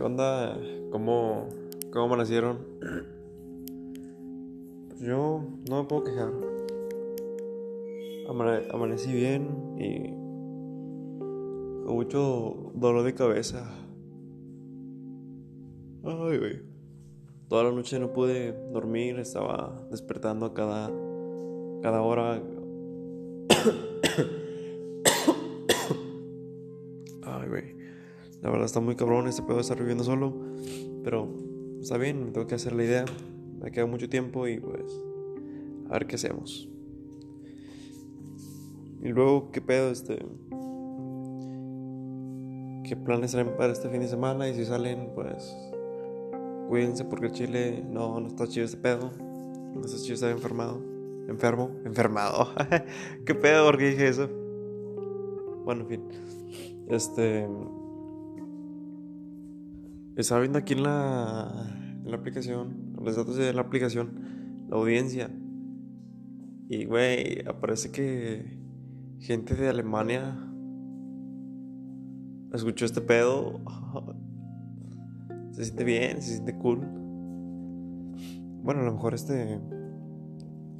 ¿Qué onda? ¿Cómo, cómo amanecieron? Pues yo no me puedo quejar. Amane- amanecí bien y con mucho dolor de cabeza. Ay, güey. Toda la noche no pude dormir, estaba despertando a cada, cada hora. Ay, güey. La verdad está muy cabrón este pedo de estar viviendo solo. Pero está bien, me tengo que hacer la idea. Me queda mucho tiempo y pues. A ver qué hacemos. Y luego, ¿qué pedo? Este. ¿Qué planes traen para este fin de semana? Y si salen, pues. Cuídense porque el chile no, no está chido este pedo. No está chido estar enfermado. Enfermo, enfermado. ¿Qué pedo? ¿Por qué dije eso? Bueno, en fin. Este. Estaba viendo aquí en la, en la aplicación, los datos de la aplicación, la audiencia. Y, güey, aparece que gente de Alemania escuchó este pedo. Se siente bien, se siente cool. Bueno, a lo mejor este.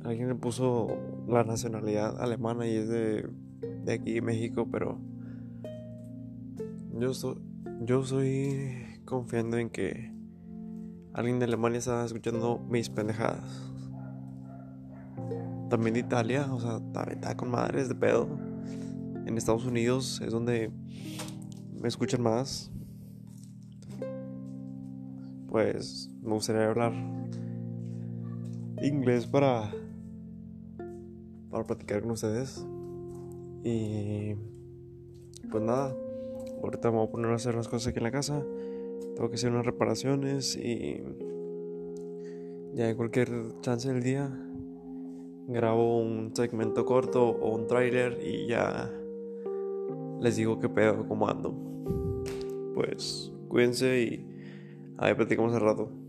Alguien le puso la nacionalidad alemana y es de, de aquí, México, pero. Yo, so- yo soy confiando en que alguien de Alemania está escuchando mis pendejadas. También de Italia, o sea, está con madres de pedo. En Estados Unidos es donde me escuchan más. Pues me gustaría hablar inglés para para platicar con ustedes. Y pues nada, ahorita me voy a poner a hacer unas cosas aquí en la casa. Tengo que hacer unas reparaciones y ya en cualquier chance del día grabo un segmento corto o un trailer y ya les digo qué pedo, cómo ando. Pues cuídense y ahí platicamos al rato.